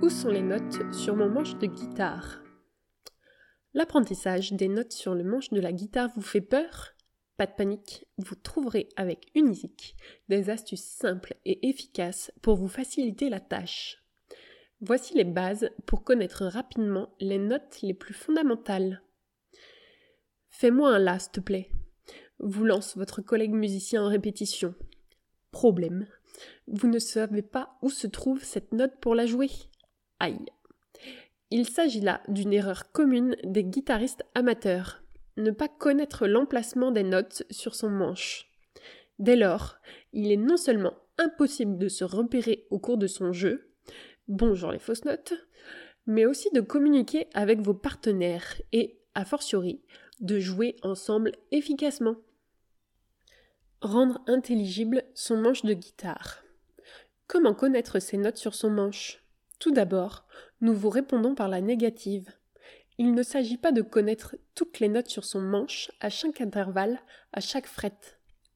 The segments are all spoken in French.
Où sont les notes sur mon manche de guitare? L'apprentissage des notes sur le manche de la guitare vous fait peur? Pas de panique, vous trouverez avec Unisic des astuces simples et efficaces pour vous faciliter la tâche. Voici les bases pour connaître rapidement les notes les plus fondamentales. Fais-moi un la, s'il te plaît. Vous lance votre collègue musicien en répétition. Problème. Vous ne savez pas où se trouve cette note pour la jouer. Il s'agit là d'une erreur commune des guitaristes amateurs. Ne pas connaître l'emplacement des notes sur son manche. Dès lors, il est non seulement impossible de se repérer au cours de son jeu, bonjour les fausses notes, mais aussi de communiquer avec vos partenaires et, a fortiori, de jouer ensemble efficacement. Rendre intelligible son manche de guitare. Comment connaître ses notes sur son manche? Tout d'abord, nous vous répondons par la négative. Il ne s'agit pas de connaître toutes les notes sur son manche à chaque intervalle, à chaque fret.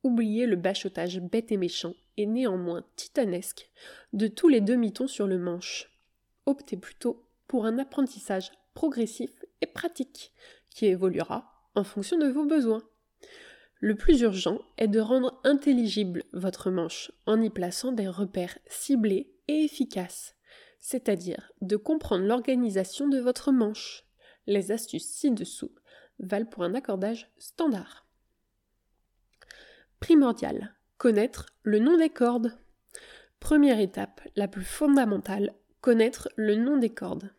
Oubliez le bachotage bête et méchant et néanmoins titanesque de tous les demi-tons sur le manche. Optez plutôt pour un apprentissage progressif et pratique qui évoluera en fonction de vos besoins. Le plus urgent est de rendre intelligible votre manche en y plaçant des repères ciblés et efficaces, c'est-à-dire de comprendre l'organisation de votre manche. Les astuces ci-dessous valent pour un accordage standard. Primordial, connaître le nom des cordes. Première étape, la plus fondamentale, connaître le nom des cordes.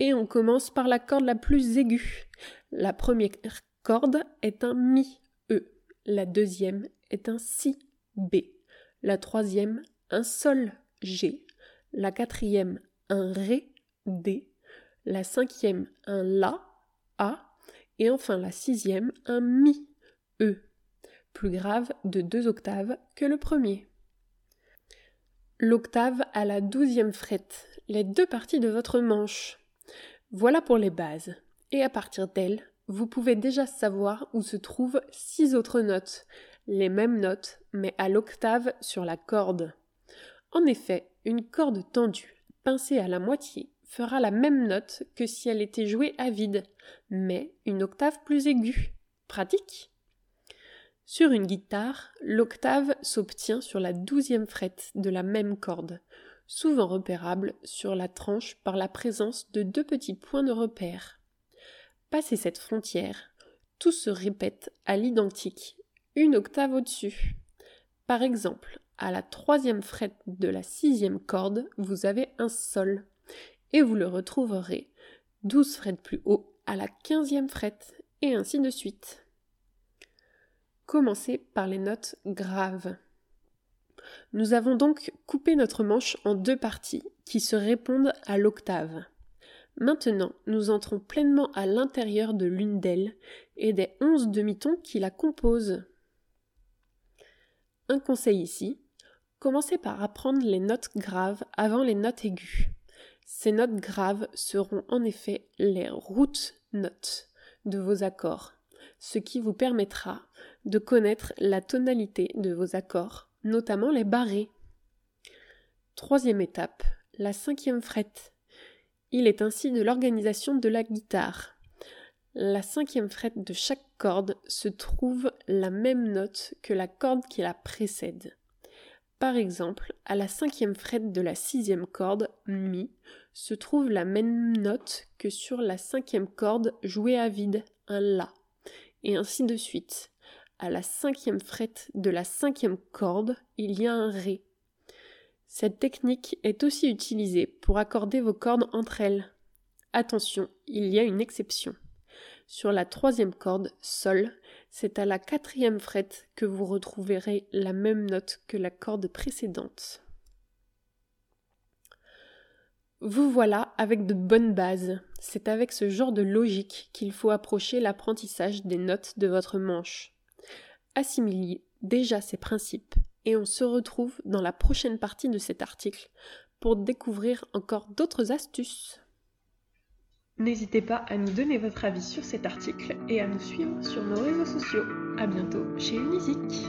Et on commence par la corde la plus aiguë. La première corde est un Mi E. La deuxième est un Si B. La troisième, un Sol G. La quatrième, un Ré D. La cinquième, un La A. Et enfin la sixième, un Mi E plus grave de deux octaves que le premier. L'octave à la douzième frette, les deux parties de votre manche. Voilà pour les bases. Et à partir d'elles, vous pouvez déjà savoir où se trouvent six autres notes, les mêmes notes, mais à l'octave sur la corde. En effet, une corde tendue, pincée à la moitié, fera la même note que si elle était jouée à vide, mais une octave plus aiguë. Pratique? Sur une guitare, l'octave s'obtient sur la douzième frette de la même corde, souvent repérable sur la tranche par la présence de deux petits points de repère. Passé cette frontière, tout se répète à l'identique, une octave au-dessus. Par exemple, à la troisième frette de la sixième corde, vous avez un sol, et vous le retrouverez douze frettes plus haut à la quinzième frette, et ainsi de suite. Commencez par les notes graves. Nous avons donc coupé notre manche en deux parties qui se répondent à l'octave. Maintenant, nous entrons pleinement à l'intérieur de l'une d'elles et des onze demi-tons qui la composent. Un conseil ici, commencez par apprendre les notes graves avant les notes aiguës. Ces notes graves seront en effet les routes notes de vos accords, ce qui vous permettra de connaître la tonalité de vos accords, notamment les barrés. Troisième étape, la cinquième frette. Il est ainsi de l'organisation de la guitare. La cinquième frette de chaque corde se trouve la même note que la corde qui la précède. Par exemple, à la cinquième frette de la sixième corde, Mi, se trouve la même note que sur la cinquième corde jouée à vide, un La, et ainsi de suite à la cinquième frette de la cinquième corde, il y a un Ré. Cette technique est aussi utilisée pour accorder vos cordes entre elles. Attention, il y a une exception. Sur la troisième corde, Sol, c'est à la quatrième frette que vous retrouverez la même note que la corde précédente. Vous voilà avec de bonnes bases. C'est avec ce genre de logique qu'il faut approcher l'apprentissage des notes de votre manche assimiliez déjà ces principes et on se retrouve dans la prochaine partie de cet article pour découvrir encore d'autres astuces. N'hésitez pas à nous donner votre avis sur cet article et à nous suivre sur nos réseaux sociaux. A bientôt chez Unisic.